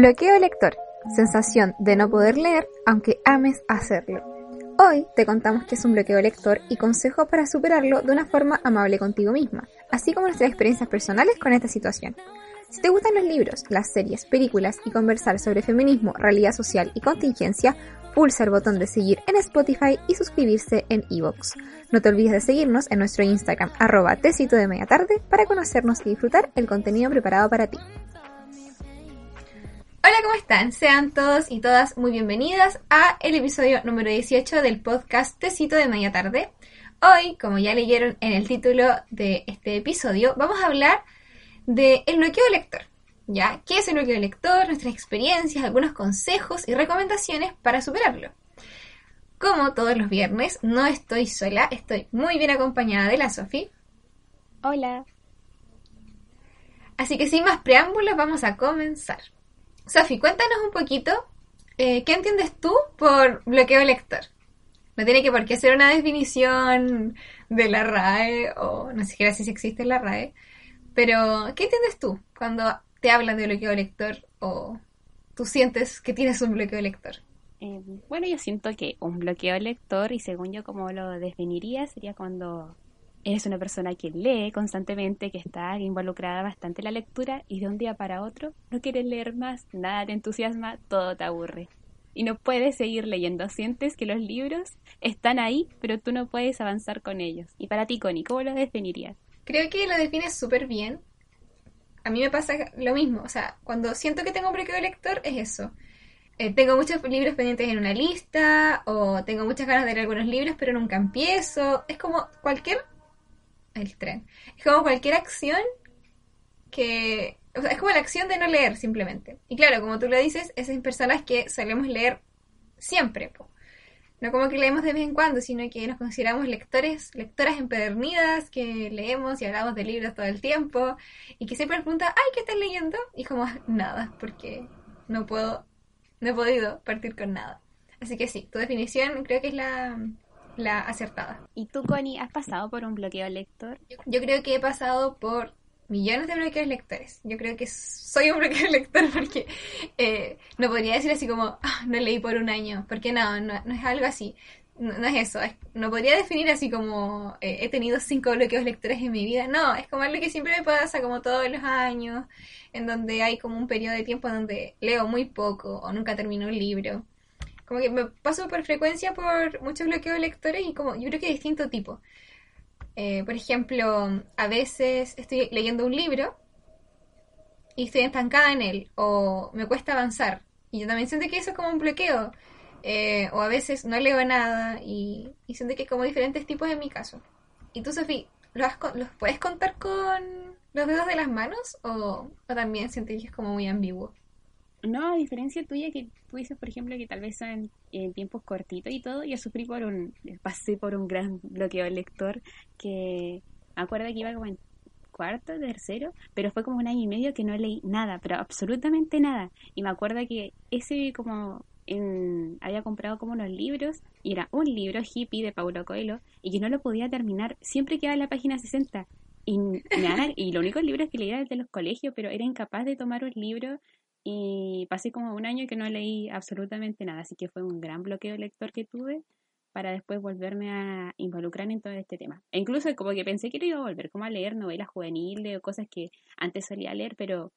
Bloqueo lector. Sensación de no poder leer aunque ames hacerlo. Hoy te contamos qué es un bloqueo lector y consejos para superarlo de una forma amable contigo misma, así como nuestras experiencias personales con esta situación. Si te gustan los libros, las series, películas y conversar sobre feminismo, realidad social y contingencia, pulsa el botón de seguir en Spotify y suscribirse en Evox. No te olvides de seguirnos en nuestro Instagram arroba tecito de media tarde para conocernos y disfrutar el contenido preparado para ti. Hola, ¿cómo están? Sean todos y todas muy bienvenidas a el episodio número 18 del podcast Tecito de Media Tarde. Hoy, como ya leyeron en el título de este episodio, vamos a hablar de el bloqueo de lector. ¿Ya? ¿Qué es el bloqueo de lector? Nuestras experiencias, algunos consejos y recomendaciones para superarlo. Como todos los viernes, no estoy sola, estoy muy bien acompañada de la Sofi. Hola. Así que sin más preámbulos, vamos a comenzar. Sofi, cuéntanos un poquito, eh, ¿qué entiendes tú por bloqueo lector? No tiene que por qué ser una definición de la RAE, o no siquiera si existe la RAE, pero ¿qué entiendes tú cuando te hablan de bloqueo lector o tú sientes que tienes un bloqueo lector? Eh, bueno, yo siento que un bloqueo lector, y según yo como lo definiría, sería cuando Eres una persona que lee constantemente, que está involucrada bastante en la lectura y de un día para otro no quieres leer más, nada te entusiasma, todo te aburre. Y no puedes seguir leyendo. Sientes que los libros están ahí, pero tú no puedes avanzar con ellos. Y para ti, Connie, ¿cómo lo definirías? Creo que lo defines súper bien. A mí me pasa lo mismo. O sea, cuando siento que tengo un bloqueo de lector, es eso. Eh, tengo muchos libros pendientes en una lista, o tengo muchas ganas de leer algunos libros, pero nunca empiezo. Es como cualquier el tren. Es como cualquier acción que... O sea, es como la acción de no leer simplemente. Y claro, como tú lo dices, esas personas que solemos leer siempre. No como que leemos de vez en cuando, sino que nos consideramos lectores, lectoras empedernidas, que leemos y hablamos de libros todo el tiempo, y que siempre nos preguntan, ay, ¿qué estás leyendo? Y como, nada, porque no puedo, no he podido partir con nada. Así que sí, tu definición creo que es la, la acertada. ¿Y tú, Connie, has pasado por un bloqueo lector? Yo, creo que he pasado por millones de bloqueos lectores. Yo creo que soy un bloqueo lector porque eh, no podría decir así como, ah, no leí por un año, porque no, no, es algo así. No, es eso, no podría definir así como eh, he tenido cinco bloqueos lectores en mi vida, no, es como algo que siempre me pasa como todos los años, en donde hay como un periodo de tiempo donde leo muy poco o nunca termino un libro como que me paso por frecuencia por muchos bloqueos de lectores y como yo creo que de distinto tipo. Eh, por ejemplo, a veces estoy leyendo un libro y estoy estancada en él o me cuesta avanzar. Y yo también siento que eso es como un bloqueo. Eh, o a veces no leo nada y, siento que hay como diferentes tipos en mi caso. ¿Y tú, Sofía, ¿los, ¿los puedes contar con los dedos de las manos o, o también sientes que es como muy ambiguo? No, a diferencia tuya que tú dices, por ejemplo, que tal vez son en tiempos cortitos y todo, yo sufrí por un, pasé por un gran bloqueo de lector que me acuerdo que iba como en cuarto, tercero, pero fue como un año y medio que no leí nada, pero absolutamente nada. Y me acuerdo que ese como en, había comprado como unos libros y era un libro hippie de Paulo Coelho y que no lo podía terminar, siempre quedaba en la página 60. Y, y los únicos libros que leía eran de los colegios, pero era incapaz de tomar un libro y pasé como un año que no leí absolutamente nada, así que fue un gran bloqueo lector que tuve para después volverme a involucrar en todo este tema. E incluso como que pensé que iba a volver como a leer novelas juveniles o cosas que antes solía leer, pero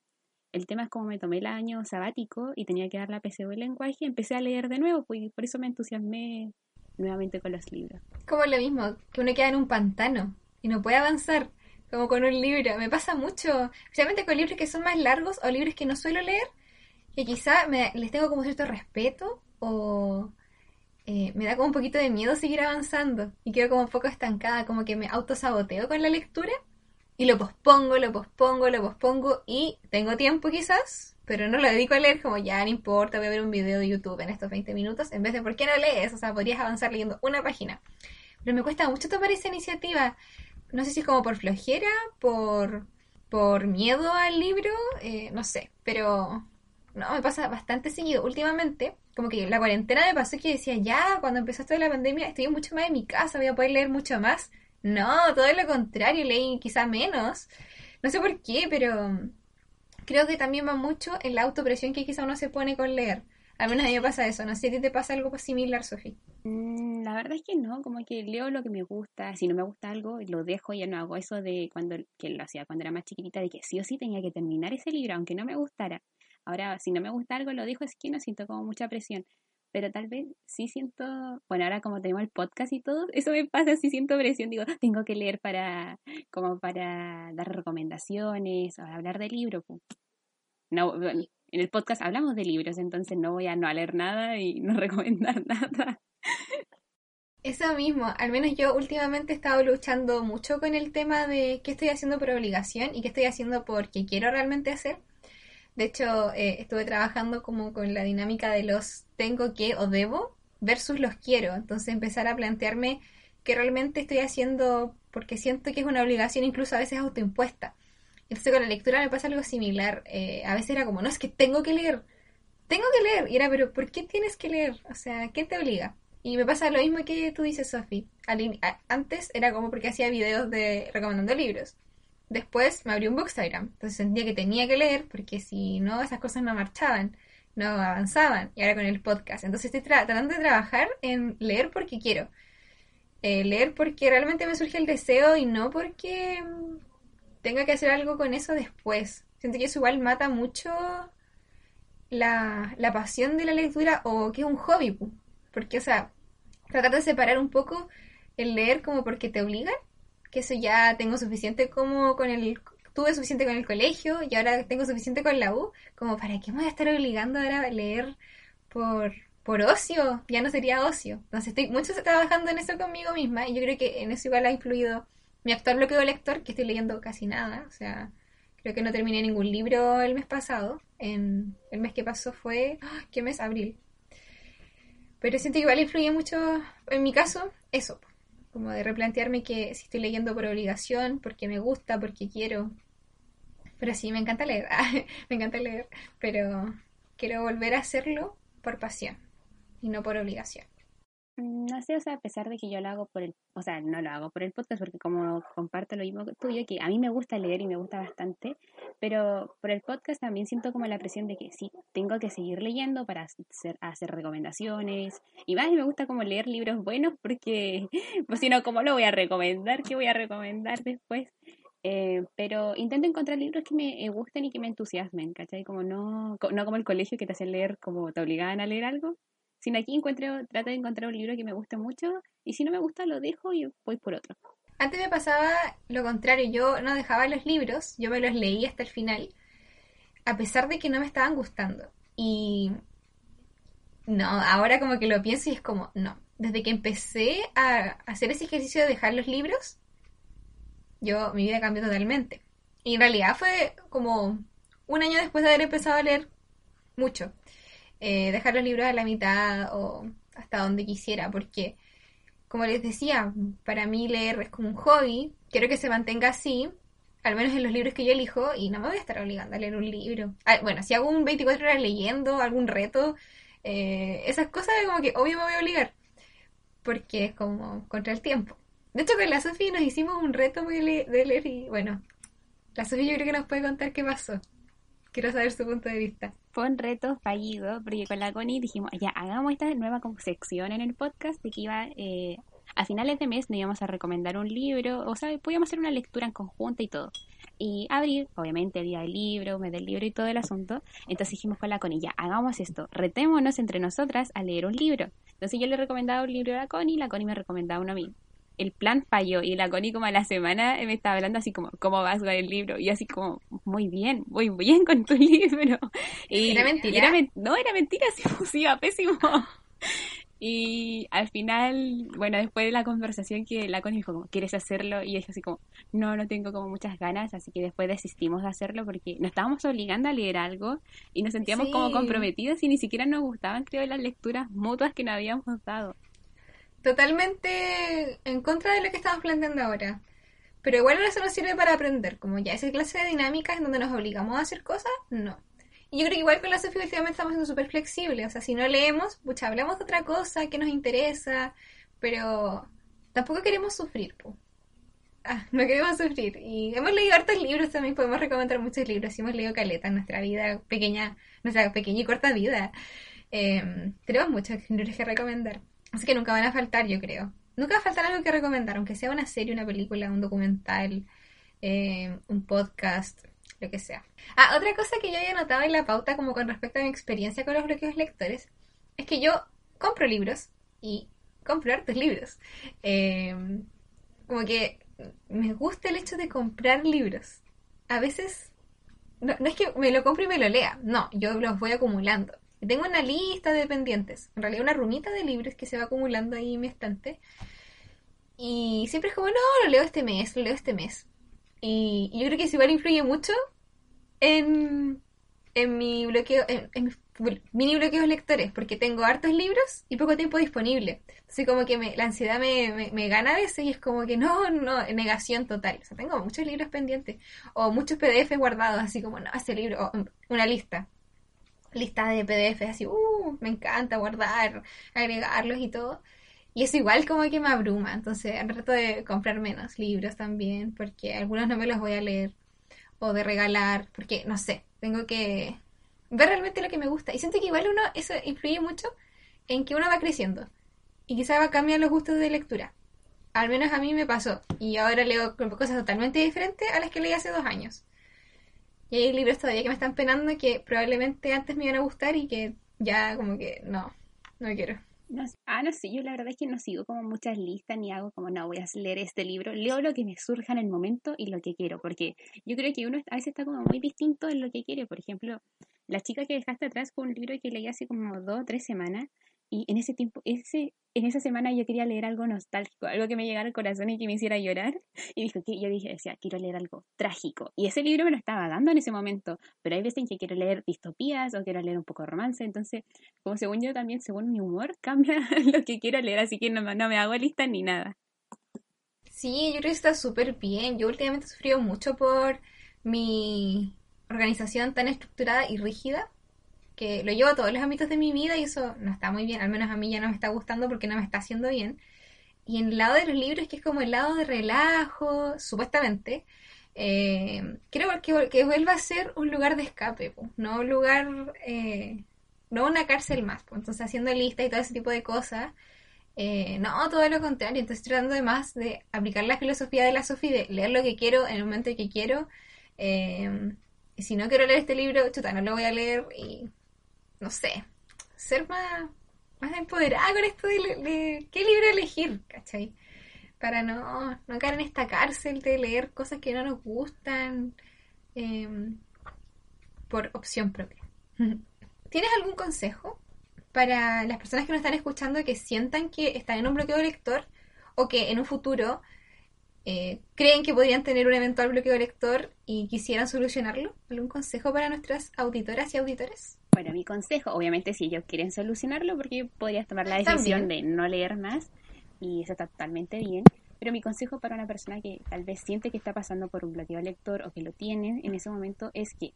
el tema es como me tomé el año sabático y tenía que dar la PSU el lenguaje, empecé a leer de nuevo, pues, y por eso me entusiasmé nuevamente con los libros. Como lo mismo, que uno queda en un pantano y no puede avanzar como con un libro. Me pasa mucho, especialmente con libros que son más largos o libros que no suelo leer, que quizá me, les tengo como cierto respeto o eh, me da como un poquito de miedo seguir avanzando y quedo como un poco estancada, como que me autosaboteo con la lectura y lo pospongo, lo pospongo, lo pospongo y tengo tiempo quizás, pero no lo dedico a leer como ya no importa, voy a ver un video de YouTube en estos 20 minutos en vez de ¿por qué no lees? O sea, podrías avanzar leyendo una página. Pero me cuesta mucho tomar esa iniciativa no sé si es como por flojera, por, por miedo al libro, eh, no sé, pero no, me pasa bastante seguido. Últimamente, como que la cuarentena me pasó que decía, ya, cuando empezó esto de la pandemia, estoy mucho más en mi casa, voy a poder leer mucho más. No, todo lo contrario, leí quizá menos. No sé por qué, pero creo que también va mucho en la autopresión que quizá uno se pone con leer. Al menos a mí me pasa eso. No sé si a ti te pasa algo similar, Sofi. Mm, la verdad es que no, como que leo lo que me gusta. Si no me gusta algo, lo dejo. Ya no hago eso de cuando que lo hacía cuando era más chiquitita, de que sí o sí tenía que terminar ese libro, aunque no me gustara. Ahora, si no me gusta algo, lo dejo, es que no siento como mucha presión. Pero tal vez sí siento, bueno, ahora como tenemos el podcast y todo, eso me pasa, sí siento presión, digo, tengo que leer para, como para dar recomendaciones o hablar de libro. No, en el podcast hablamos de libros, entonces no voy a no leer nada y no recomendar nada. Eso mismo, al menos yo últimamente he estado luchando mucho con el tema de qué estoy haciendo por obligación y qué estoy haciendo porque quiero realmente hacer. De hecho, eh, estuve trabajando como con la dinámica de los tengo que o debo versus los quiero. Entonces empezar a plantearme qué realmente estoy haciendo porque siento que es una obligación incluso a veces autoimpuesta. Entonces con la lectura me pasa algo similar. Eh, a veces era como, no, es que tengo que leer. Tengo que leer. Y era, pero ¿por qué tienes que leer? O sea, ¿quién te obliga? Y me pasa lo mismo que tú dices, Sofi. Antes era como porque hacía videos de recomendando libros. Después me abrí un Bookstagram. Entonces sentía que tenía que leer porque si no, esas cosas no marchaban, no avanzaban. Y ahora con el podcast. Entonces estoy tratando de trabajar en leer porque quiero. Eh, leer porque realmente me surge el deseo y no porque mm, tenga que hacer algo con eso después. Siento que eso igual mata mucho la, la pasión de la lectura o que es un hobby. Porque, o sea, tratar de separar un poco el leer como porque te obligan, que eso ya tengo suficiente como con el tuve suficiente con el colegio y ahora tengo suficiente con la U, como para qué me voy a estar obligando ahora a leer por, por ocio, ya no sería ocio. Entonces estoy mucho trabajando en eso conmigo misma y yo creo que en eso igual ha influido mi actual bloqueo lector, que estoy leyendo casi nada, o sea, creo que no terminé ningún libro el mes pasado, en el mes que pasó fue, ¡ah! ¿qué mes? Abril. Pero siento que igual influye mucho, en mi caso, eso, como de replantearme que si estoy leyendo por obligación, porque me gusta, porque quiero. Pero sí, me encanta leer, me encanta leer, pero quiero volver a hacerlo por pasión y no por obligación. Mm, no sé, o sea, a pesar de que yo lo hago por el, o sea, no lo hago por el podcast porque como comparto lo mismo tuyo, que a mí me gusta leer y me gusta bastante, pero por el podcast también siento como la presión de que sí, tengo que seguir leyendo para hacer, hacer recomendaciones y más y me gusta como leer libros buenos porque, pues si no, ¿cómo lo voy a recomendar? ¿Qué voy a recomendar después? Eh, pero intento encontrar libros que me gusten y que me entusiasmen, ¿cachai? Como no, no como el colegio que te hacen leer como te obligaban a leer algo, sin aquí encuentro, trato de encontrar un libro que me guste mucho y si no me gusta lo dejo y voy por otro. Antes me pasaba lo contrario, yo no dejaba los libros, yo me los leí hasta el final, a pesar de que no me estaban gustando. Y no, ahora como que lo pienso y es como, no, desde que empecé a hacer ese ejercicio de dejar los libros, yo, mi vida cambió totalmente. Y en realidad fue como un año después de haber empezado a leer mucho. Eh, dejar los libros a la mitad o hasta donde quisiera, porque, como les decía, para mí leer es como un hobby, quiero que se mantenga así, al menos en los libros que yo elijo, y no me voy a estar obligando a leer un libro. Ah, bueno, si hago un 24 horas leyendo, algún reto, eh, esas cosas como que obvio me voy a obligar, porque es como contra el tiempo. De hecho, con la Sofía nos hicimos un reto de leer y bueno, la Sofía yo creo que nos puede contar qué pasó. Quiero saber su punto de vista. Fue un reto fallido, porque con la Connie dijimos, ya, hagamos esta nueva sección en el podcast de que iba, eh, a finales de mes nos íbamos a recomendar un libro, o sea, podíamos hacer una lectura en conjunto y todo. Y abrir, obviamente, día del libro, mes del libro y todo el asunto. Entonces dijimos con la Connie, ya, hagamos esto, retémonos entre nosotras a leer un libro. Entonces yo le recomendaba un libro a la Connie, la Connie me recomendaba uno a mí el plan falló y la Connie como a la semana me estaba hablando así como, ¿cómo vas con el libro? Y así como, muy bien, muy bien con tu libro. Y, ¿Era mentira? no, era mentira, sí, iba pésimo. Y al final, bueno, después de la conversación que la Connie dijo como, ¿quieres hacerlo? Y ella así como, no, no tengo como muchas ganas, así que después desistimos de hacerlo porque nos estábamos obligando a leer algo y nos sentíamos como comprometidos y ni siquiera nos gustaban, creo, las lecturas mutuas que nos habíamos dado totalmente en contra de lo que estamos planteando ahora. Pero igual eso nos sirve para aprender, como ya esa clase de dinámicas en donde nos obligamos a hacer cosas, no. Y yo creo que igual con la Sofía últimamente estamos siendo súper flexibles, o sea, si no leemos, pucha, hablamos de otra cosa que nos interesa, pero tampoco queremos sufrir, ah, no queremos sufrir. Y hemos leído hartos libros también, podemos recomendar muchos libros. hemos leído caleta en nuestra vida pequeña, nuestra pequeña y corta vida. Em, tenemos muchos libros que recomendar. Así que nunca van a faltar, yo creo. Nunca va a faltar algo que recomendar, aunque sea una serie, una película, un documental, em, un podcast, lo que sea. Ah, otra cosa que yo había notado en la pauta, como con respecto a mi experiencia con los bloqueos lectores, es que yo compro libros y compro hartos libros. Em, como que me gusta el hecho de comprar libros. A veces, no, es que me lo compre y me lo lea, no, yo los voy acumulando. Tengo una lista de pendientes, en realidad una rumita de libros que se va acumulando ahí en mi estante. Y siempre es como, no, lo leo este mes, lo leo este mes. Y, yo creo que eso igual influye mucho en, en mi bloqueo, en, en mini bloqueos lectores, porque tengo hartos libros y poco tiempo disponible. Así como que me, la ansiedad me, me, gana a veces y es como que no, no, negación total. O sea, tengo muchos libros pendientes o muchos PDF guardados, así como, no, ese libro, o una lista. Lista de PDF, así, uh, me encanta guardar, agregarlos y todo. Y eso igual como que me abruma. Entonces trato de comprar menos libros también, porque algunos no me los voy a leer. O de regalar, porque no sé, tengo que ver realmente lo que me gusta. Y siento que igual uno, eso influye mucho en que uno va creciendo. Y quizá va a cambiar los gustos de lectura. Al menos a mí me pasó. Y ahora leo cosas totalmente diferentes a las que leí hace dos años. Y hay libros todavía que me están penando que probablemente antes me iban a gustar y que ya como que no, no quiero. No, ah, no sé, yo la verdad es que no sigo como muchas listas ni hago como, no, voy a leer este libro. Leo lo que me surja en el momento y lo que quiero, porque yo creo que uno a veces está como muy distinto en lo que quiere. Por ejemplo, la chica que dejaste atrás fue un libro que leí hace como dos o tres semanas y en ese tiempo, ese, en esa semana yo quería leer algo nostálgico, algo que me llegara al corazón y que me hiciera llorar. Y dijo que yo dije, decía, quiero leer algo trágico. Y ese libro me lo estaba dando en ese momento. Pero hay veces en que quiero leer distopías o quiero leer un poco romance. Entonces, como según yo también, según mi humor, cambia lo que quiero leer. Así que no, no me hago lista ni nada. Sí, yo creo que está súper bien. Yo últimamente he sufrido mucho por mi organización tan estructurada y rígida que lo llevo a todos los ámbitos de mi vida y eso no está muy bien, al menos a mí ya no me está gustando porque no me está haciendo bien. Y en el lado de los libros, que es como el lado de relajo, supuestamente, eh, creo que, vuelva a ser un lugar de escape, no un lugar, eh, no una cárcel más. Entonces, haciendo lista y todo ese tipo de cosas, eh, no, todo lo contrario. Entonces, tratando de más de aplicar la filosofía de la Sofía, de leer lo que quiero en el momento que quiero. y si no quiero leer este libro, chuta, no lo voy a leer y no sé, ser más, más empoderada con esto de, qué libro elegir, ¿cachai? Para no, no caer en esta cárcel de leer cosas que no nos gustan em, por opción propia. ¿Tienes algún consejo para las personas que nos están escuchando que sientan que están en un bloqueo lector o que en un futuro eh, creen que podrían tener un eventual bloqueo lector y quisieran solucionarlo? ¿Algún consejo para nuestras auditoras y auditores? Bueno, mi consejo, obviamente, si ellos quieren solucionarlo, porque podrías tomar la decisión de no leer más y eso está totalmente bien. Pero mi consejo para una persona que tal vez siente que está pasando por un bloqueo lector o que lo tiene en ese momento es que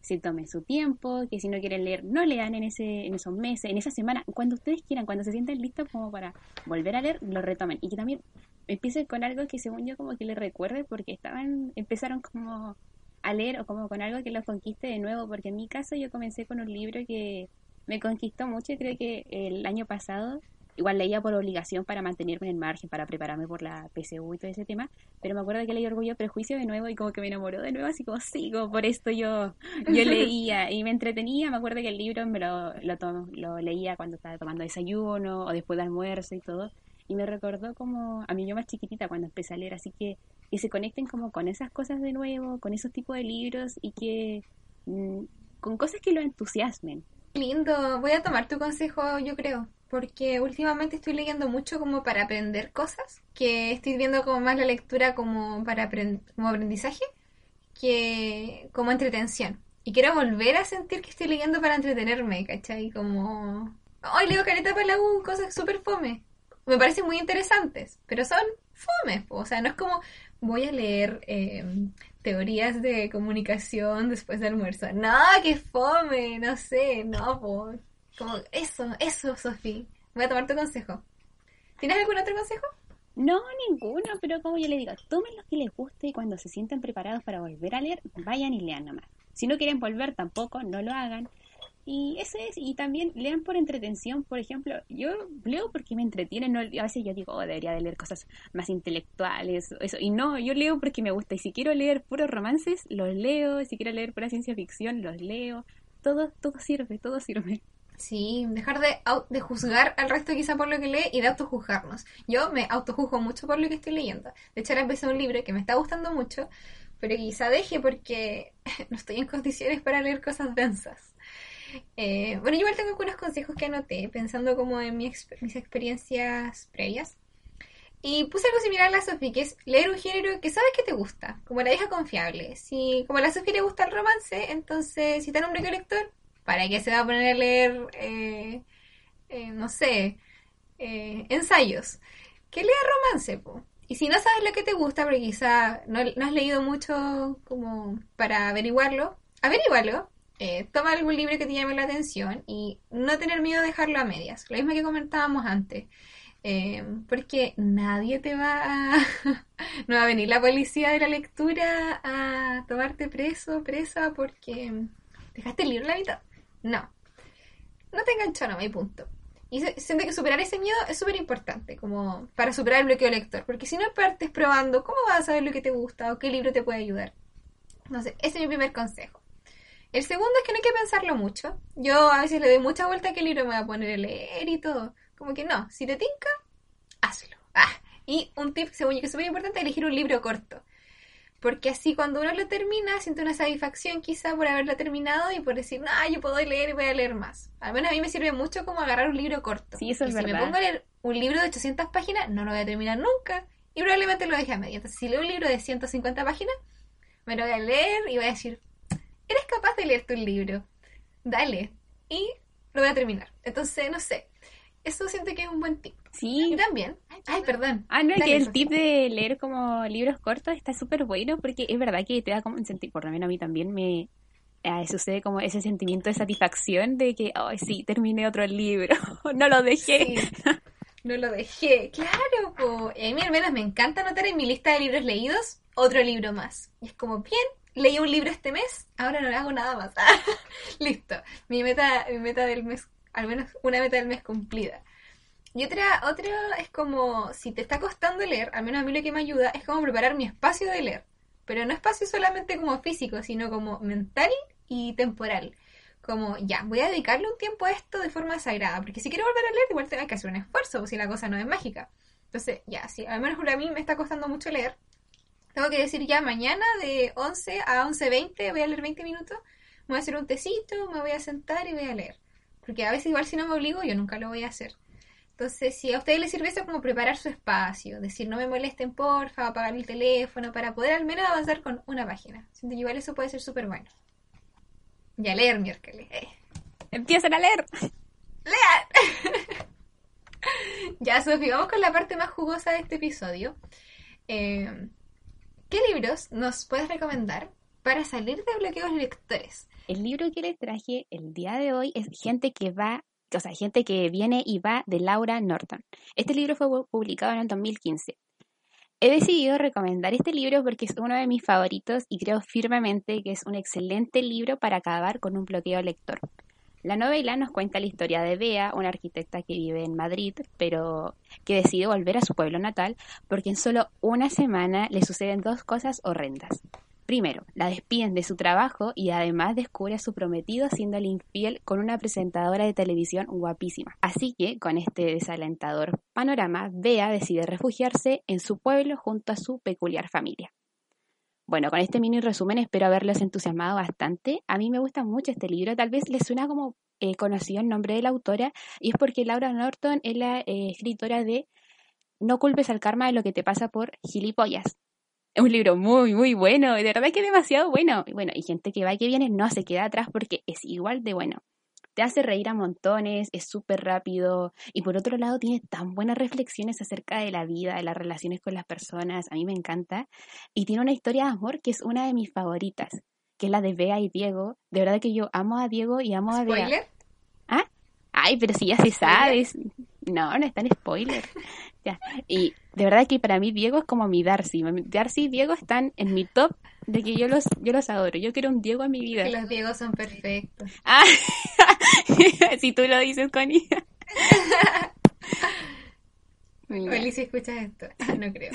se tomen su tiempo, que si no quieren leer, no lean en, ese, en esos meses, en esa semana, cuando ustedes quieran, cuando se sientan listos como para volver a leer, lo retomen. Y que también empiecen con algo que según yo como que les recuerde, porque estaban, empezaron como a leer o como con algo que los conquiste de nuevo, porque en mi caso yo comencé con un libro que me conquistó mucho y creo que el año pasado igual leía por obligación para mantenerme en el margen, para prepararme por la PSU y todo ese tema, pero me acuerdo que leí Orgullo Prejuicio de nuevo y como que me enamoró de nuevo, así como sigo, por esto yo, yo leía y me entretenía, me acuerdo que el libro me lo, lo, lo leía cuando estaba tomando desayuno o después de almuerzo y todo, y me recordó como a mí yo más chiquitita cuando empecé a leer, así que que se conecten como con esas cosas de nuevo, con esos tipos de libros y que mm, con cosas que lo entusiasmen. Lindo, voy a tomar tu consejo, yo creo, porque últimamente estoy leyendo mucho como para aprender cosas, que estoy viendo como más la lectura como para como aprendizaje que como entretención. Y quiero volver a sentir que estoy leyendo para entretenerme, ¿cachai? Como... Hoy leo careta para la U, cosas súper fome. Me parecen muy interesantes, pero son fome. O sea, no es como voy a leer em, teorías de comunicación después del almuerzo. No, que fome, no sé, no, por como eso, eso, Sofía. Voy a tomar tu consejo. ¿Tienes algún otro consejo? No, ninguno, pero como yo le digo, tomen lo que les guste y cuando se sienten preparados para volver a leer, vayan y lean nomás. Si no quieren volver tampoco, no lo hagan. Y eso es, y también lean por entretención, por ejemplo, yo leo porque me entretienen, no, a veces yo digo, oh, debería de leer cosas más intelectuales, eso, y no, yo leo porque me gusta, y si quiero leer puros romances, los leo, si quiero leer pura ciencia ficción, los leo, todo, todo sirve, todo sirve. Sí, dejar de, de juzgar al resto quizá por lo que lee y de autojuzgarnos. Yo me autojuzgo mucho por lo que estoy leyendo. De hecho, ahora empecé un libro que me está gustando mucho, pero quizá deje porque no estoy en condiciones para leer cosas densas. Eh, bueno, igual tengo algunos consejos que anoté, pensando como en mis experiencias previas. Y puse algo similar a la que es leer un género que sabes que te gusta, como la hija confiable. Si como a la Sofía le gusta el romance, entonces si está en un lector, ¿para qué se va a poner a leer, eh, eh, no sé, eh, ensayos? Que lea romance, po. Y si no sabes lo que te gusta, porque quizá no, has leído mucho como para averiguarlo, averiguarlo. toma algún libro que te llame la atención y no tener miedo de dejarlo a medias. Lo mismo que comentábamos antes. porque nadie te va a... no va a venir la policía de la lectura a tomarte preso, presa, porque dejaste el libro en la mitad. No. No te enganchó, no, hay punto. Y siento que superar ese miedo es súper importante, como para superar el bloqueo lector. Porque si no partes probando, ¿cómo vas a saber lo que te gusta o qué libro te puede ayudar? Entonces, ese es mi primer consejo. El segundo es que no hay que pensarlo mucho. Yo a veces le doy mucha vuelta a qué libro me voy a poner a leer y todo. Como que no, si te tinca, hazlo. Ah, y un tip, según yo, que es súper importante, elegir un libro corto. Porque así cuando uno lo termina, siente una satisfacción quizá por haberlo terminado y por decir, no, yo puedo leer y voy a leer más. Al menos a mí me sirve mucho como agarrar un libro corto. Sí, eso es y si me pongo a leer un libro de 800 páginas, no lo voy a terminar nunca. Y probablemente lo deje a medio. Entonces, si leo un libro de 150 páginas, me lo voy a leer y voy a decir, eres capaz de leerte un libro. Dale. Y lo voy a terminar. Entonces, no sé. Eso siento que es un buen tip. Sí. Y también. Ay, perdón. Ah, no, es que el tip de leer como libros cortos está súper bueno porque es verdad que te da como un sentido, por lo menos a mí también me eh, sucede como ese sentimiento de satisfacción de que, ay, sí, terminé otro libro, no lo dejé. No lo dejé, claro, po. a mí al menos me encanta anotar en mi lista de libros leídos otro libro más. Y es como, bien, leí un libro este mes, ahora no le hago nada más. Listo, mi meta, mi meta del mes, al menos una meta del mes cumplida. Y otra, otra es como, si te está costando leer, al menos a mí lo que me ayuda es como preparar mi espacio de leer. Pero no espacio solamente como físico, sino como mental y temporal. Como, ya, voy a dedicarle un tiempo a esto de forma sagrada, porque si quiero volver a leer, igual tengo que hacer un esfuerzo, si la cosa no es mágica. Entonces, ya, si al menos a mí me está costando mucho leer, tengo que decir ya mañana de 11 a 11.20 voy a leer 20 minutos, voy a hacer un tecito, me voy a sentar y voy a leer. Porque a veces igual si no me obligo, yo nunca lo voy a hacer. Entonces, si a ustedes les sirve eso como preparar su espacio, decir no me molesten porfa, apagar el teléfono, para poder al menos avanzar con una página. Siento que igual eso puede ser súper bueno. Y a leer miércoles. Eh. Empiecen a leer. ¡Lean! ya, Sofía, vamos con la parte más jugosa de este episodio. Eh, ¿Qué libros nos puedes recomendar para salir de bloqueos lectores? El libro que les traje el día de hoy es Gente que va o sea, gente que viene y va de Laura Norton. Este libro fue publicado en el 2015. He decidido recomendar este libro porque es uno de mis favoritos y creo firmemente que es un excelente libro para acabar con un bloqueo lector. La novela nos cuenta la historia de Bea, una arquitecta que vive en Madrid, pero que decide volver a su pueblo natal porque en solo una semana le suceden dos cosas horrendas. Primero, la despiden de su trabajo y además descubre a su prometido siendo infiel con una presentadora de televisión guapísima. Así que, con este desalentador panorama, Bea decide refugiarse en su pueblo junto a su peculiar familia. Bueno, con este mini resumen espero haberlos entusiasmado bastante. A mí me gusta mucho este libro, tal vez les suena como eh, conocido el nombre de la autora, y es porque Laura Norton es la eh, escritora de No culpes al karma de lo que te pasa por gilipollas, es un libro muy, muy bueno, de verdad que es demasiado bueno. Y bueno, y gente que va y que viene no se queda atrás porque es igual de bueno. Te hace reír a montones, es súper rápido y por otro lado tiene tan buenas reflexiones acerca de la vida, de las relaciones con las personas, a mí me encanta. Y tiene una historia de amor que es una de mis favoritas, que es la de Bea y Diego. De verdad que yo amo a Diego y amo a Bea. ¿Spoiler? ¿Ah? Ay, pero si ya se sabe. No, no es tan spoiler. ya. Y de verdad que para mí Diego es como mi Darcy. Darcy y Diego están en mi top de que yo los, yo los adoro. Yo quiero un Diego en mi vida. Que los Diegos son perfectos. Ah, si tú lo dices, Connie. Oli, si escuchas esto. No creo.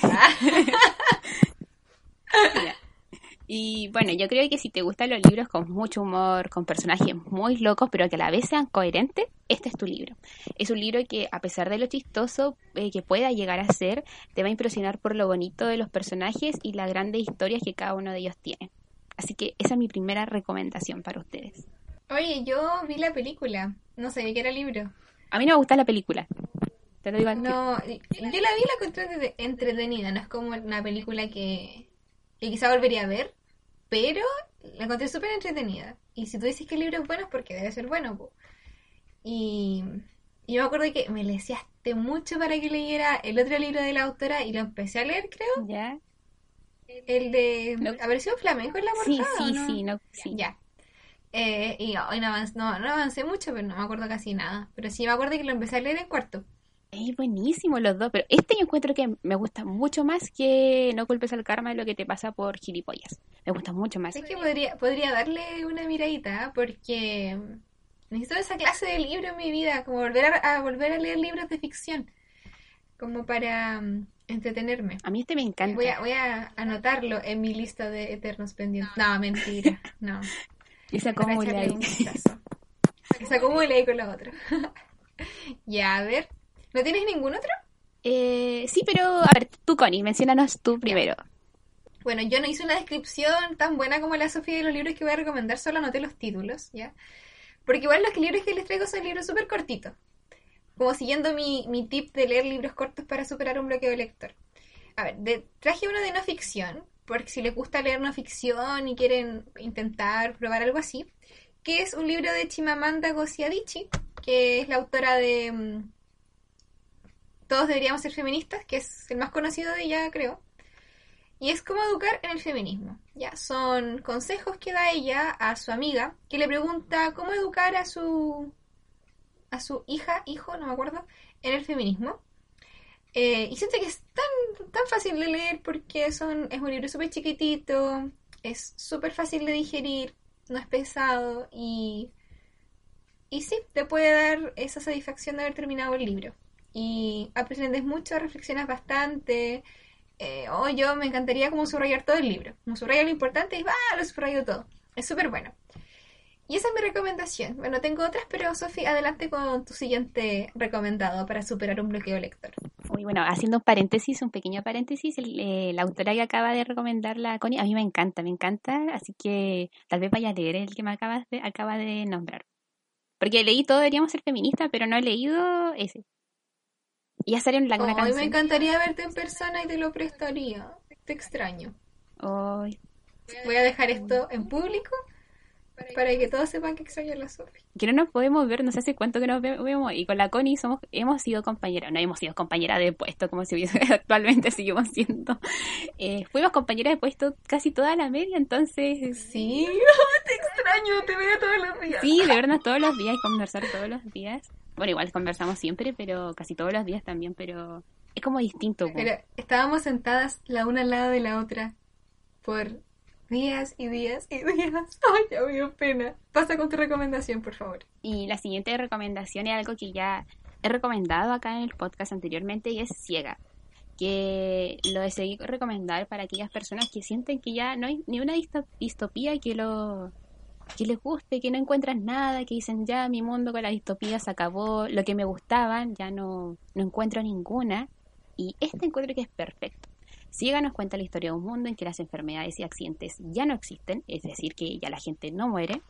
Y bueno, yo creo que si te gustan los libros con mucho humor, con personajes muy locos, pero que a la vez sean coherentes, este es tu libro. Es un libro que, a pesar de lo chistoso eh, que pueda llegar a ser, te va a impresionar por lo bonito de los personajes y las grandes historias que cada uno de ellos tiene. Así que esa es mi primera recomendación para ustedes. Oye, yo vi la película. No sabía que era libro. A mí no me gusta la película. Te lo digo No, yo la vi la encontré entretenida. No es como una película que, que quizá volvería a ver pero la encontré súper entretenida. Y si tú dices que el libro es bueno es porque debe ser bueno. Y, yo me acuerdo que me leseaste mucho para que leyera el otro libro de la autora y lo empecé a leer, creo. Ya. El de... No. ¿Apareció flamenco en la portada? Sí, sí, sí, no, sí. Ya. Eh, y hoy no, avancé, no, no avancé mucho, pero no me acuerdo casi nada. Pero sí me acuerdo que lo empecé a leer en cuarto. Es buenísimo los dos, pero este yo encuentro que me gusta mucho más que No culpes al karma de lo que te pasa por gilipollas. Me gusta mucho más. Es que podría, podría darle una miradita porque necesito esa clase de libro en mi vida, como volver a, volver a leer libros de ficción, como para mm, entretenerme. A mí este me encanta. Voy a, voy a anotarlo en mi lista de eternos pendientes. No, mentira, no. Y se acumula ahí. se acumula ahí con la otra. ya, a ver. ¿No tienes ningún otro? Eh, sí, pero a ver, tú, Connie, menciónanos tú primero. Bueno, yo no hice una descripción tan buena como la Sofía de los libros que voy a recomendar, solo anoté los títulos, ¿ya? Porque igual los libros que les traigo son libros súper cortitos. Como siguiendo mi, mi tip de leer libros cortos para superar un bloqueo de lector. A ver, traje uno de no ficción, porque si les gusta leer no ficción y quieren intentar probar algo así, que es un libro de Chimamanda Ngozi Adichie, que es la autora de mm, todos deberíamos ser feministas, que es el más conocido de ella, creo. Y es cómo educar en el feminismo. Ya, son consejos que da ella a su amiga, que le pregunta cómo educar a su a su hija, hijo, no me acuerdo, en el feminismo. Eh, y siento que es tan, tan fácil de leer porque son, es un libro súper chiquitito, es súper fácil de digerir, no es pesado y, y sí, te puede dar esa satisfacción de haber terminado el libro y aprendes mucho, reflexionas bastante. Eh, oh, yo me encantaría como subrayar todo el libro. Como subrayar lo importante y va, lo subrayo todo. Es súper bueno. Y esa es mi recomendación. Bueno, tengo otras, pero Sofía, adelante con tu siguiente recomendado para superar un bloqueo lector. Muy bueno, haciendo un paréntesis, un pequeño paréntesis, eh, la autora que acaba de recomendar la Connie, a mí me encanta, me encanta, así que tal vez vaya a leer el que me acabas de, acaba de nombrar. Porque leí todo, deberíamos ser feministas, pero no he leído ese. Y ya salió la oh, canción. me encantaría verte en persona y te lo prestaría. Te extraño. Voy a dejar esto en público para que todos sepan que extraño a la Sofi. Que no nos podemos ver, no sé hace cuánto que nos vemos. Y con la Connie somos, hemos sido compañeras, no hemos sido compañeras de puesto como si hubiese, actualmente seguimos siendo. Eh, fuimos compañeras de puesto casi toda la media, entonces. Sí, te extraño, te veo todos los días. Sí, de vernos todos los días y conversar todos los días. Bueno, igual conversamos siempre, pero casi todos los días también, pero es como distinto. Pero estábamos sentadas la una al lado de la otra por días y días y días. Ay, ya me pena. Pasa con tu recomendación, por favor. Y la siguiente recomendación es algo que ya he recomendado acá en el podcast anteriormente y es Ciega. Que lo decidí recomendar para aquellas personas que sienten que ya no hay ni una distopía que lo que les guste, que no encuentran nada, que dicen ya mi mundo con la distopía se acabó, lo que me gustaban ya no, no encuentro ninguna. Y este encuentro que es perfecto. Siga nos cuenta la historia de un mundo en que las enfermedades y accidentes ya no existen, es decir, que ya la gente no muere,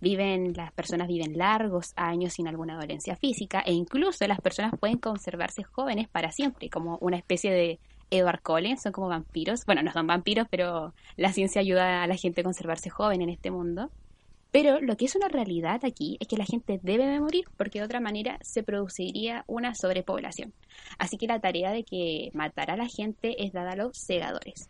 viven, las personas viven largos años sin alguna dolencia física e incluso las personas pueden conservarse jóvenes para siempre, como una especie de Edward Cullen, son como vampiros. Bueno, no son vampiros, pero la ciencia ayuda a la gente a conservarse joven en este mundo. Pero lo que es una realidad aquí es que la gente debe de morir porque de otra manera se produciría una sobrepoblación. Así que la tarea de que matar a la gente es dada a los segadores.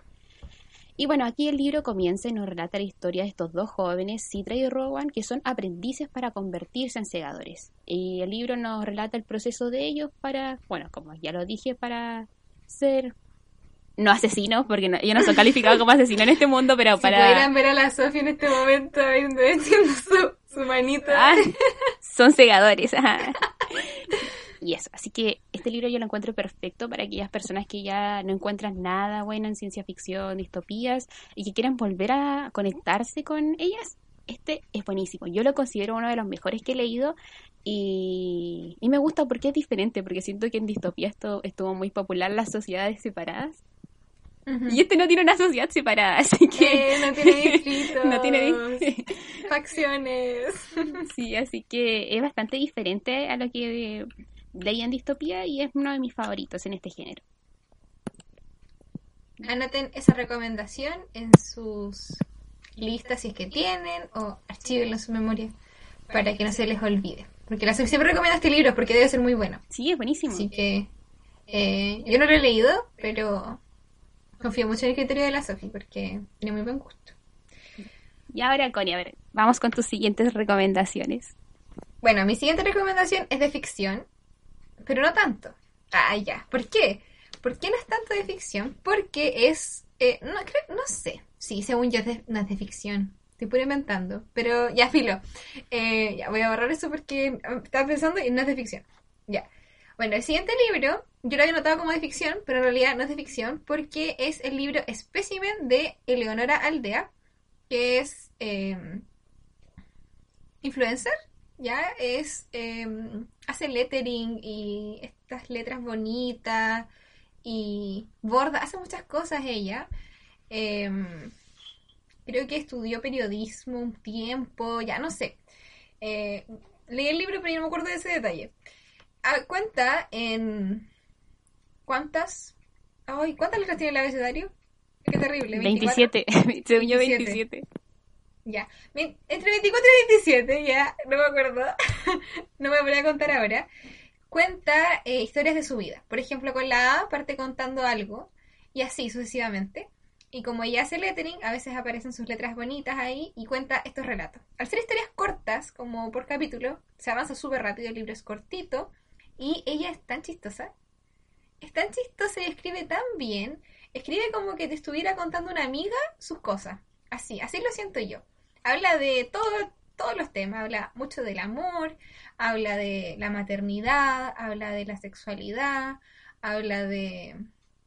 Y bueno, aquí el libro comienza y nos relata la historia de estos dos jóvenes, Citra y Rowan, que son aprendices para convertirse en segadores. Y el libro nos relata el proceso de ellos para, bueno, como ya lo dije, para ser no asesinos, porque no, yo no soy calificado como asesino en este mundo, pero Si para... pudieran ver a la Sofía en este momento haciendo su, su manito. Ah, son segadores. ajá. Y eso, así que este libro yo lo encuentro perfecto para aquellas personas que ya no encuentran nada bueno en ciencia ficción, distopías y que quieran volver a conectarse con ellas. Este es buenísimo. Yo lo considero uno de los mejores que he leído y, y me gusta porque es diferente, porque siento que en distopía esto estuvo muy popular las sociedades separadas Y este no tiene una sociedad separada, así que Eh, no tiene distritos. no tiene facciones. Sí, así que es bastante diferente a lo que leí en distopía y es uno de mis favoritos en este género. Anoten esa recomendación en sus listas si es que tienen o archivenlo en su memoria para que no se les olvide. Porque la siempre recomienda este libro porque debe ser muy bueno. Sí, es buenísimo. Así que eh, yo no lo he leído, pero confío mucho en el criterio de la Sophie porque tiene muy buen gusto. Y ahora, Connie, a ver, vamos con tus siguientes recomendaciones. Bueno, mi siguiente recomendación es de ficción, pero no tanto. Ah, ya. ¿Por qué? ¿Por qué no es tanto de ficción? Porque es... eh, no, creo- no sé. Sí, según yo es de- no es de ficción. Estoy puro inventando. Pero ya, filo. Eh, ya, voy a borrar eso porque ah, estaba pensando y no es de ficción. Ya. Bueno, el siguiente libro, yo lo había notado como de ficción, pero en realidad no es de ficción porque es el libro Espécimen de Eleonora Aldea, que es eh, influencer, ¿ya? Es, eh, hace lettering y estas letras bonitas y borda, hace muchas cosas ella. Eh, creo que estudió periodismo un tiempo, ya no sé. Eh, leí el libro, pero no me acuerdo de ese detalle. Ah, cuenta en... ¿Cuántas? Ay, ¿cuántas letras tiene el abecedario? Qué terrible. 27, según yo 27. 27. Ya. Entre 24 y 27, ya, no me acuerdo. no me voy a contar ahora. Cuenta eh, historias de su vida. Por ejemplo, con la A parte contando algo y así sucesivamente. Y como ella hace lettering, a veces aparecen sus letras bonitas ahí y cuenta estos relatos. Al ser historias cortas, como por capítulo, se avanza súper rápido, el libro es cortito y ella es tan chistosa. Es tan chistosa y escribe tan bien. Escribe como que te estuviera contando una amiga sus cosas. Así, así lo siento yo. Habla de todo, todos los temas, habla mucho del amor, habla de la maternidad, habla de la sexualidad, habla de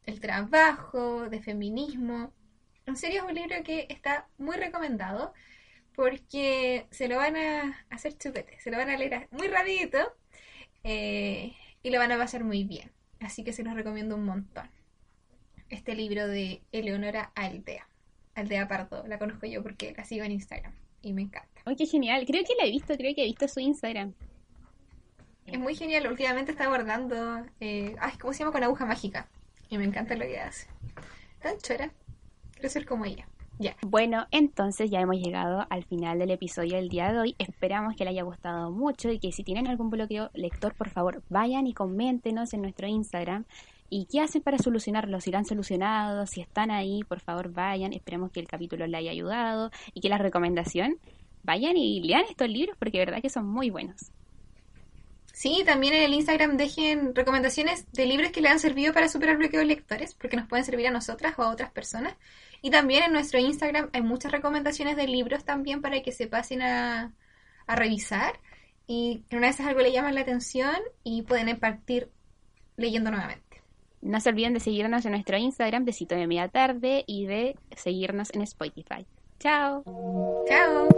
el trabajo, de feminismo. En serio es un libro que está muy recomendado porque se lo van a hacer chupete, se lo van a leer muy rapidito eh, y lo van a pasar muy bien. Así que se los recomiendo un montón. Este libro de Eleonora Aldea. Aldea Pardo, la conozco yo porque la sigo en Instagram y me encanta. ¡Ay, qué genial! Creo que la he visto, creo que he visto su Instagram. Es muy genial, últimamente está abordando, eh, ay, ¿cómo se llama? Con aguja mágica. Y me encanta lo que hace. Tan chora. Quiero ser como ella. Bueno, entonces ya hemos llegado al final del episodio del día de hoy. Esperamos que les haya gustado mucho y que si tienen algún bloqueo lector, por favor, vayan y coméntenos en nuestro Instagram. ¿Y qué hacen para solucionarlo? Si lo han solucionado, si están ahí, por favor, vayan. Esperemos que el capítulo les haya ayudado y que la recomendación, vayan y lean estos libros porque de verdad que son muy buenos. Sí, también en el Instagram dejen recomendaciones de libros que le han servido para superar bloqueos lectores, porque nos pueden servir a nosotras o a otras personas. Y también en nuestro Instagram hay muchas recomendaciones de libros también para que se pasen a, a revisar. Y una de esas algo le llama la atención y pueden partir leyendo nuevamente. No se olviden de seguirnos en nuestro Instagram, Besito de Media Tarde, y de seguirnos en Spotify. ¡Chao! Chao.